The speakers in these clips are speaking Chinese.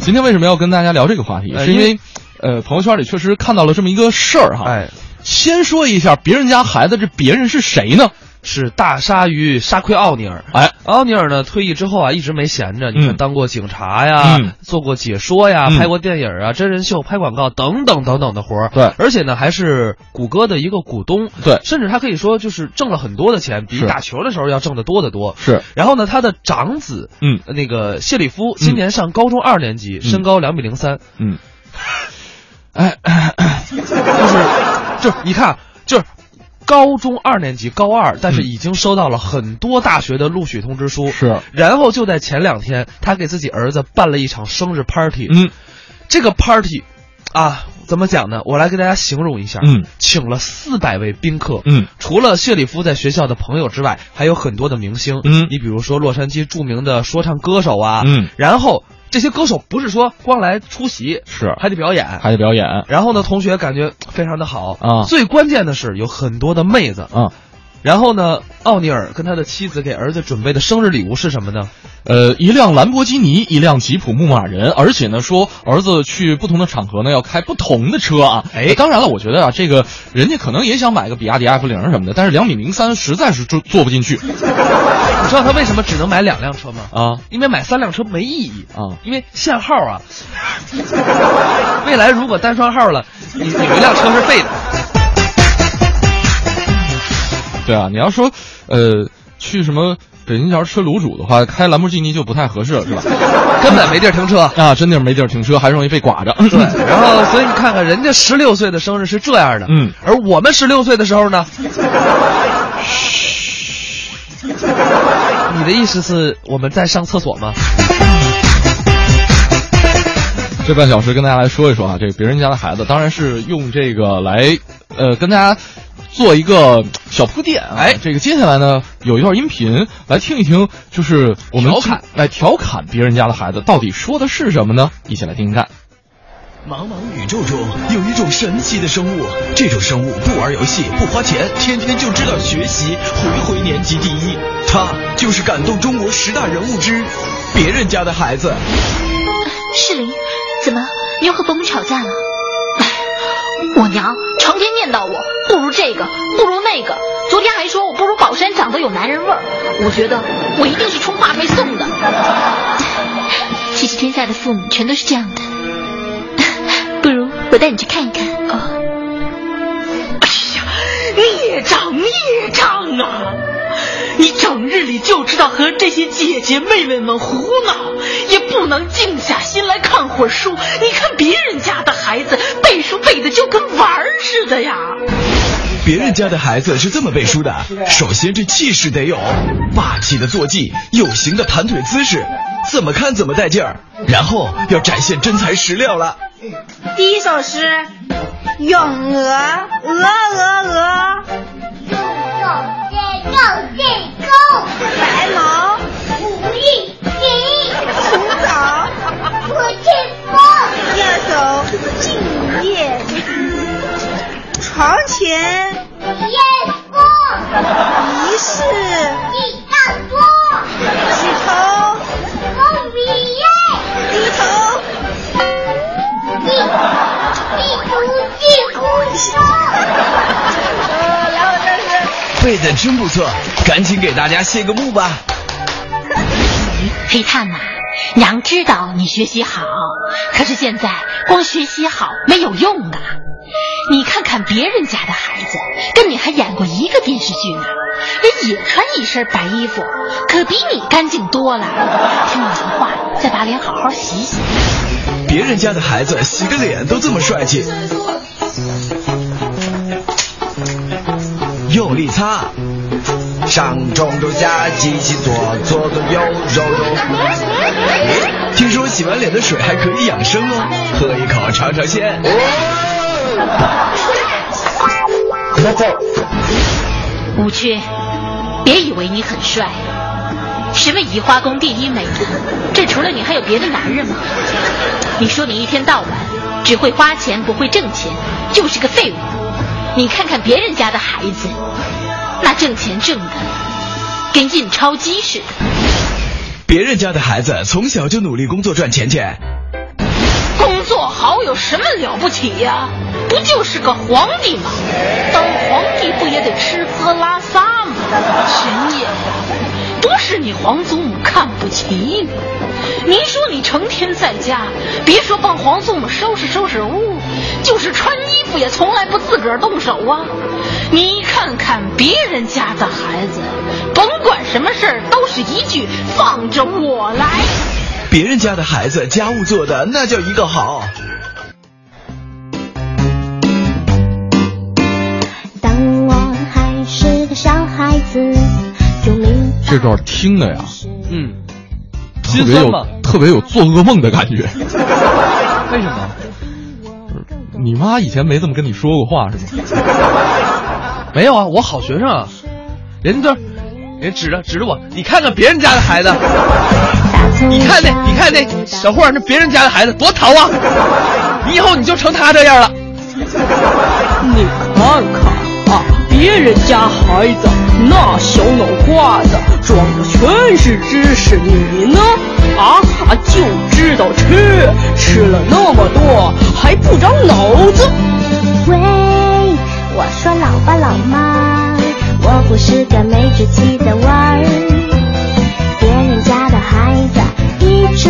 今天为什么要跟大家聊这个话题？是因为，呃，朋友圈里确实看到了这么一个事儿哈。哎，先说一下别人家孩子，这别人是谁呢？是大鲨鱼沙奎奥尼尔。哎，奥尼尔呢，退役之后啊，一直没闲着。你看，嗯当过警察呀，嗯。做过解说呀，嗯。拍过电影啊，真人秀、拍广告等等等等的活儿。对。而且呢，还是谷歌的一个股东。对。甚至他可以说就是挣了很多的钱，比打球的时候要挣得多得多。是，然后呢，他的长子，嗯。那个谢里夫，今年上高中二年级，身高两米零三，嗯，哎，就是就是你看，就是高中二年级高二，但是已经收到了很多大学的录取通知书。嗯是然后就在前两天，他给自己儿子办了一场生日 party。嗯，这个 party 啊，怎么讲呢？我来给大家形容一下。嗯，请了四百位宾客。嗯，除了谢里夫在学校的朋友之外，还有很多的明星。嗯你比如说洛杉矶著名的说唱歌手啊。嗯，然后这些歌手不是说光来出席，是还得表演。还得表演然后呢，同学感觉非常的好啊最关键的是有很多的妹子。啊。然后呢，奥尼尔跟他的妻子给儿子准备的生日礼物是什么呢？呃，一辆兰博基尼，一辆吉普牧马人，而且呢，说儿子去不同的场合呢要开不同的车啊。哎当然了，我觉得啊，这个人家可能也想买个比亚迪 F 零什么的，但是两米零三实在是坐坐不进去你知道他为什么只能买两辆车吗？啊因为买三辆车没意义啊因为限号啊。未来如果单双号了，你有一辆车是废的。对啊，你要说呃去什么北京桥吃卤煮的话，开兰博基尼就不太合适了，是吧？根本没地儿停车。啊，真的是没地儿停车，还容易被剐着。对，然后所以你看看人家十六岁的生日是这样的，嗯，而我们十六岁的时候呢，你的意思是我们在上厕所吗？这半小时跟大家来说一说啊，这个别人家的孩子，当然是用这个来，呃，跟大家做一个小铺垫啊。哎这个接下来呢，有一段音频来听一听，就是我们调侃来调侃别人家的孩子，到底说的是什么呢？一起来听听看。茫茫宇宙中有一种神奇的生物，这种生物不玩游戏，不花钱，天天就知道学习，回回年级第一。他就是感动中国十大人物之别人家的孩子。世林，怎么你又和伯母吵架了？哎，我娘成天念叨我不如这个，不如那个，昨天还说我不如宝山长得有男人味儿。我觉得我一定是充话费送的。其实天下的父母全都是这样的。我带你去看一看。哦，哎呀，孽障孽障啊！你整日里就知道和这些姐姐妹妹们胡闹，也不能静下心来看会儿书。你看别人家的孩子背书背的就跟玩儿似的呀。别人家的孩子是这么背书的：首先这气势得有，霸气的坐骑，有型的盘腿姿势，怎么看怎么带劲儿。然后要展现真材实料了。第一首诗，咏鹅，鹅鹅鹅，白毛，红枣。第二首，的真不错，赶紧给大家谢个幕吧。黑炭呐、娘知道你学习好，可是现在光学习好没有用啊。你看看别人家的孩子，跟你还演过一个电视剧呢，人也穿一身白衣服，可比你干净多了。听我的话，再把脸好好洗洗。别人家的孩子洗个脸都这么帅气，用力擦，上中中下机器左左左右右右。诶听说洗完脸的水还可以养生哦，喝一口尝尝鲜。五缺，别以为你很帅，什么移花宫第一美女，这除了你还有别的男人吗？你说你一天到晚只会花钱不会挣钱，就是个废物。你看看别人家的孩子，那挣钱挣的跟印钞机似的。别人家的孩子从小就努力工作赚钱去。工作好有什么了不起呀？不就是个皇帝吗？当皇帝不也得吃喝拉撒吗？神爷呀，不是你皇祖母看不起你，你说你成天在家，别说帮皇祖母收拾收拾屋，从来不自个儿动手啊。你看看别人家的孩子，甭管什么事儿，都是一句放着我来。别人家的孩子家务做的那叫一个好。当我还是个小孩子，就明白这段听的呀，嗯，特别有心酸吗？特别有做噩梦的感觉。为什么？你妈以前没这么跟你说过话是吗？没有啊，我好学生啊，人家这，人指着指着我，你看看别人家的孩子，你看那，你看那小霍儿，那别人家的孩子多淘啊，你以后你就成他这样了。你看看啊，别人家孩子那小脑瓜子装的全是知识，你呢？啊，就知道吃，吃了那么多还不长脑子。喂，我说老爸老妈，我不是个没志气的娃儿。别人家的孩子一直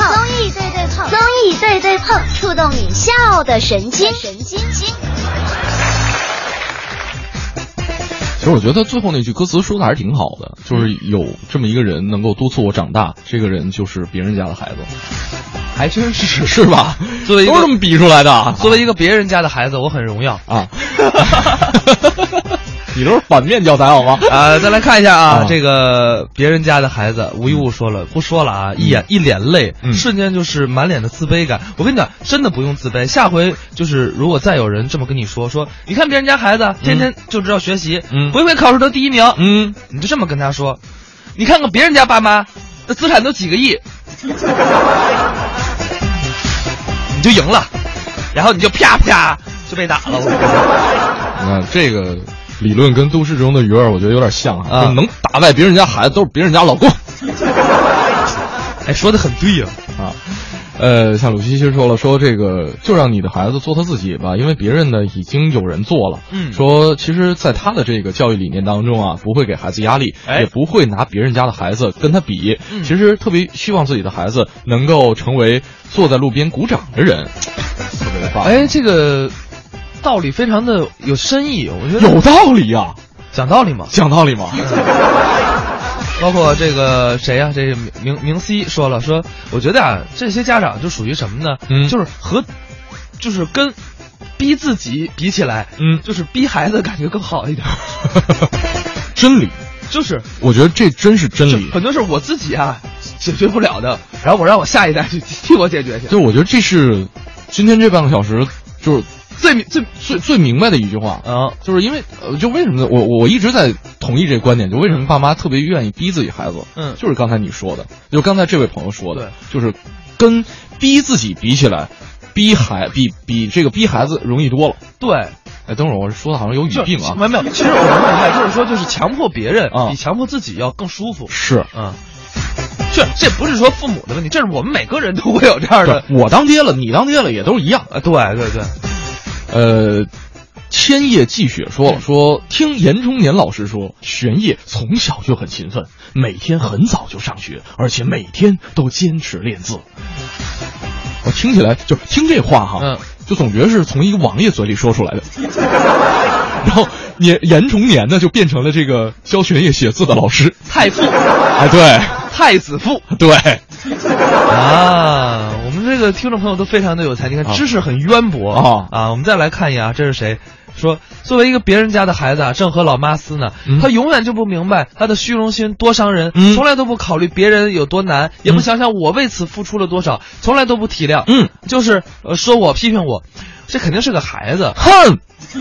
碰，综艺对对碰，综艺对对碰，触动你笑的神经，神经经。其实我觉得最后那句歌词说的还是挺好的，就是有这么一个人能够督促我长大，这个人就是别人家的孩子，还真是是吧？作为一个都是这么比出来的。作为一个别人家的孩子，我很荣耀啊。你都是反面教材好吗？啊，再来看一下啊，啊这个别人家的孩子，无一物说了，不说了啊，一眼一脸泪，嗯瞬间就是满脸的自卑感。我跟你讲，真的不用自卑，下回就是如果再有人这么跟你说，说你看别人家孩子天天就知道学习，嗯回回考试都第一名，嗯，你就这么跟他说，你看看别人家爸妈那资产都几个亿，你就赢了，然后你就啪啪就被打了。我你看这个理论跟都市中的鱼儿，我觉得有点像啊就能打败别人家孩子都是别人家老公 哎，说的很对呀、啊。呃，像鲁西西说了，说这个就让你的孩子做他自己吧，因为别人呢已经有人做了。嗯说其实，在他的这个教育理念当中啊，不会给孩子压力，哎也不会拿别人家的孩子跟他比。嗯其实特别希望自己的孩子能够成为坐在路边鼓掌的人，特别的棒。哎，这个道理非常的有深意，我觉得有道理呀、讲道理嘛。讲道理吗？包括这个谁呀、这个明明明 C 说了，说我觉得啊，这些家长就属于什么呢？嗯就是和，就是跟逼自己比起来，嗯就是逼孩子感觉更好一点。真理，就是我觉得这真是真理。很多事我自己啊解决不了的，然后我让我下一代去替我解决去。就我觉得这是今天这半个小时就是最最最最明白的一句话啊，就是因为呃，就为什么呢？我我一直在同意这个观点，就为什么爸妈特别愿意逼自己孩子，嗯就是刚才你说的，就刚才这位朋友说的对，就是跟逼自己比起来，逼孩比比这个逼孩子容易多了。对，哎，等会儿我说的好像有语病啊，没有没有，其实我能明白，就是说，就是强迫别人啊比强迫自己要更舒服。是。嗯，这这不是说父母的问题，这是我们每个人都会有这样的。对我当爹了，你当爹了，也都是一样。啊，对对对，呃，千叶季雪说了，说听严中年老师说，玄烨从小就很勤奋，每天很早就上学，而且每天都坚持练字。我听起来就听这话哈，嗯，就总觉得是从一个王爷嘴里说出来的。然后严严崇年呢，就变成了这个教玄烨写字的老师。太傅，哎，对太子傅 对，啊，我们这个听众朋友都非常的有才，你看啊。知识很渊博。啊。啊。我们再来看一眼啊，这是谁？说作为一个别人家的孩子啊，正和老妈撕呢，嗯。他永远就不明白他的虚荣心多伤人，嗯。从来都不考虑别人有多难，也不想想我为此付出了多少，从来都不体谅，嗯，就是呃说我批评我，这肯定是个孩子，哼，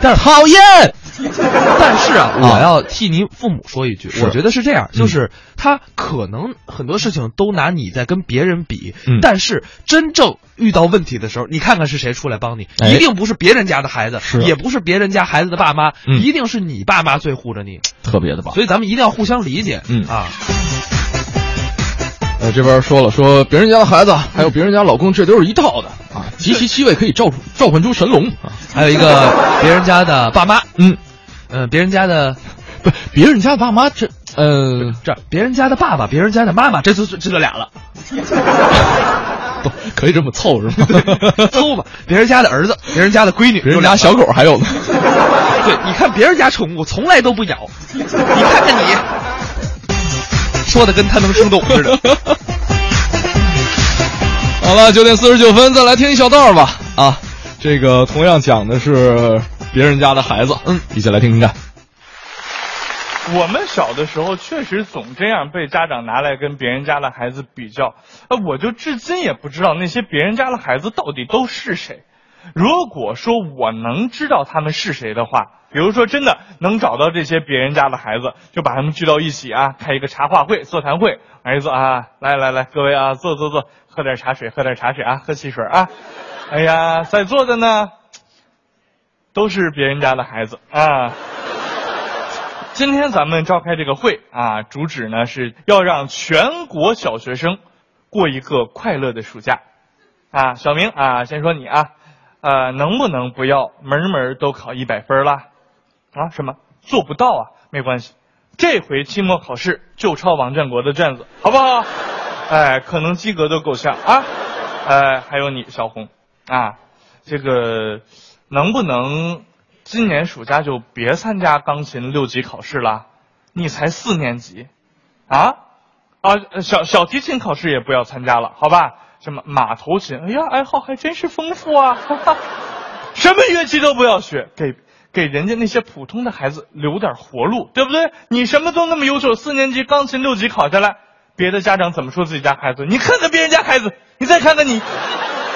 但是讨厌。但是啊，我要替您父母说一句，我觉得是这样，嗯。就是他可能很多事情都拿你在跟别人比，嗯。但是真正遇到问题的时候，你看看是谁出来帮你，哎。一定不是别人家的孩子，也不是别人家孩子的爸妈，嗯。一定是你爸妈最护着你，特别的棒。所以咱们一定要互相理解，嗯。啊，呃，这边说了，说别人家的孩子还有别人家老公，这都是一套的。啊，集齐七位可以召召唤出神龙。啊。还有一个别人家的爸妈，嗯，嗯，别人家的 不，别人家爸妈这呃，这别人家的爸爸，别人家的妈妈，这就这就俩了，不可以这么凑是吗？凑吧，别人家的儿子，别人家的闺女，别人有俩家小狗还有呢。对，你看别人家宠物从来都不咬，你看看你，说的跟他能听懂似的。好了，九点四十九分，再来听一小段吧。啊，这个同样讲的是别人家的孩子，嗯，一起来听听看。我们小的时候确实总这样被家长拿来跟别人家的孩子比较，呃，我就至今也不知道那些别人家的孩子到底都是谁。如果说我能知道他们是谁的话，比如说真的能找到这些别人家的孩子，就把他们聚到一起啊，开一个茶话会、座谈会，儿子啊，来来来，各位啊，坐坐坐，喝点茶水，喝点茶水啊，喝汽水啊。哎呀，在座的呢，都是别人家的孩子啊。今天咱们召开这个会啊，主旨呢是要让全国小学生过一个快乐的暑假啊。小明啊，先说你啊，呃，能不能不要门门都考一百分啦？啊，什么做不到啊？没关系，这回期末考试就抄王建国的卷子，好不好？哎，可能及格都够呛啊。哎，还有你小红啊，这个能不能？今年暑假就别参加钢琴六级考试了，你才四年级，啊啊小小提琴考试也不要参加了，好吧？什么马头琴，哎呀，爱好还真是丰富啊！哈哈，什么乐器都不要学，给给人家那些普通的孩子留点活路，对不对？你什么都那么优秀，四年级钢琴六级考下来，别的家长怎么说自己家孩子？你看看别人家孩子，你再看看你，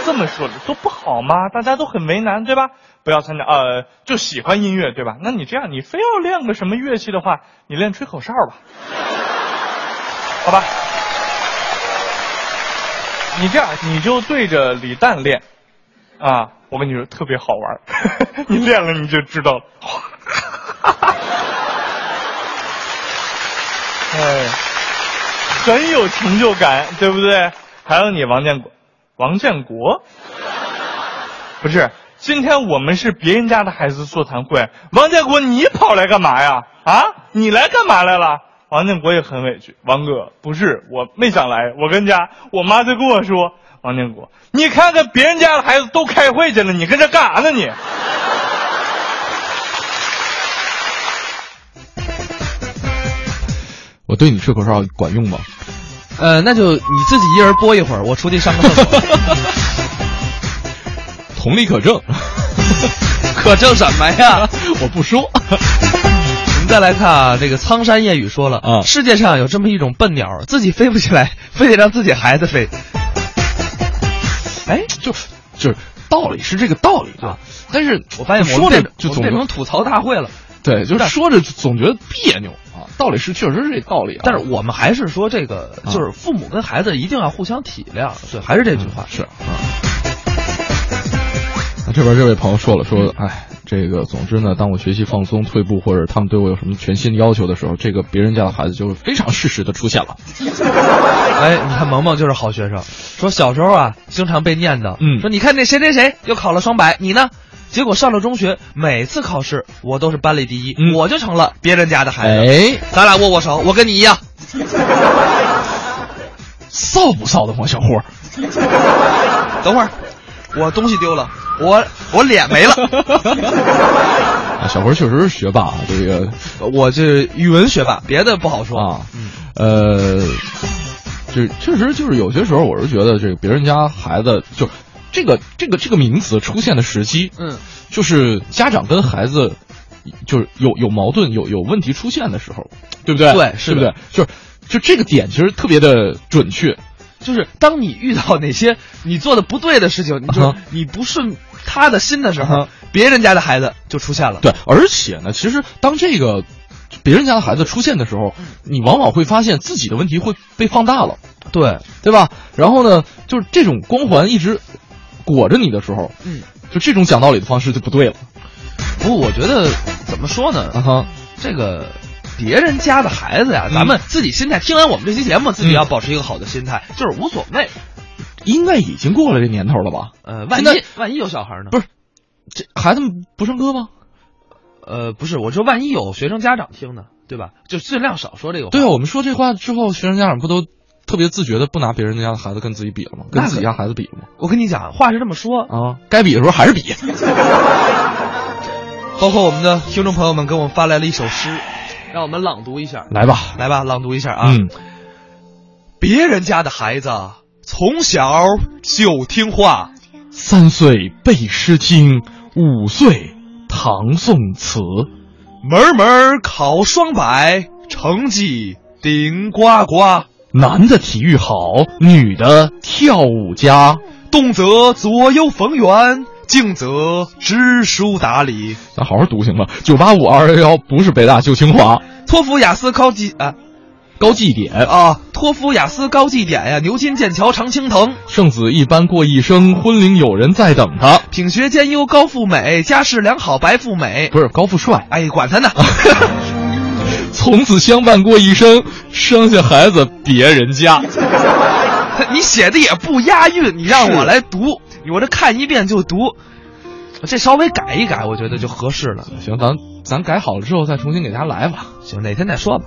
这么说的都不好吗？大家都很为难，对吧？不要参加，呃，就喜欢音乐，对吧？那你这样，你非要练个什么乐器的话，你练吹口哨吧，好吧？你这样，你就对着李诞练，啊，我跟你说特别好玩，你练了你就知道了。哎，很有成就感，对不对？还有你王建国，王建国，不是，今天我们是别人家的孩子座谈会，王建国你跑来干嘛呀？啊，你来干嘛来了？王建国也很委屈，王哥不是我没想来，我跟家我妈就跟我说，王建国，你看看别人家的孩子都开会去了，你跟这干啥呢你？我对你吹口哨管用吗？呃，那就你自己一人播一会儿，我出去上个厕所。同理可证，可证什么呀？我不说。我们再来看啊，这个苍山夜雨说了啊，世界上有这么一种笨鸟，自己飞不起来，非得让自己孩子飞。哎，就就是道理是这个道理啊，但是我发现我说们变着就变成吐槽大会了。对，就是说着总觉得别扭啊。道理是确实是这道理啊，但是我们还是说这个，就是父母跟孩子一定要互相体谅。对，还是这句话是啊。那这边这位朋友说了，说，哎，这个总之呢，当我学习放松、退步，或者他们对我有什么全新的要求的时候，这个别人家的孩子就非常适时的出现了。哎，你看萌萌就是好学生，说小时候啊，经常被念叨，嗯，说你看那谁谁谁又考了双百，你呢？结果上了中学，每次考试我都是班里第一，嗯、我就成了别人家的孩子。哎，咱俩握握手，我跟你一样。臊不臊得慌，小伙？等会儿，我东西丢了，我我脸没了。啊，小何确实是学霸，这个我这语文学霸，别的不好说啊。嗯，呃，这确实就是有些时候，我是觉得这个别人家孩子就。这个这个这个名词出现的时机，嗯，就是家长跟孩子就是有有矛盾、有有问题出现的时候，对不对？对，是不对？就是就这个点其实特别的准确，就是当你遇到哪些 你做的不对的事情，你就你不顺他的心的时候，别人家的孩子就出现了。对，而且呢，其实当这个别人家的孩子出现的时候，你往往会发现自己的问题会被放大了，对对吧？然后呢，就是这种光环一直。裹着你的时候，嗯，就这种讲道理的方式就不对了。不过我觉得怎么说呢？啊哈，这个别人家的孩子呀，咱们自己心态，听完我们这期节目，自己要保持一个好的心态，就是无所谓。应该已经过了这年头了吧？呃，万一万一有小孩呢？不是，这孩子们不上课吗？呃，不是，我说万一有学生家长听呢，对吧？就尽量少说这个话。对啊，我们说这话之后，学生家长不都？特别自觉的不拿别人家的孩子跟自己比了吗？跟自己家孩子比了吗？我跟你讲，话是这么说啊，该比的时候还是比。包括我们的听众朋友们给我们发来了一首诗，让我们朗读一下。来吧，来吧，朗读一下啊。嗯，别人家的孩子从小就听话，三岁背诗经，五岁唐宋词，门门考双百，成绩顶呱呱。男的体育好，女的跳舞佳，动则左右逢源，静则知书达理。咱好好读行吗？九八五二幺幺不是北大就清华，托福雅思高绩啊，高绩点啊，托福雅思高绩点呀，牛津剑桥常青藤。圣子一般过一生，婚龄有人在等他。品学兼优高富美，家世良好白富美。不是高富帅，哎，管他呢。从此相伴过一生，生下孩子别人家。你写的也不押韵，你让我来读，我这看一遍就读，这稍微改一改，我觉得就合适了。行，咱咱改好了之后再重新给大家来吧。行，哪天再说吧。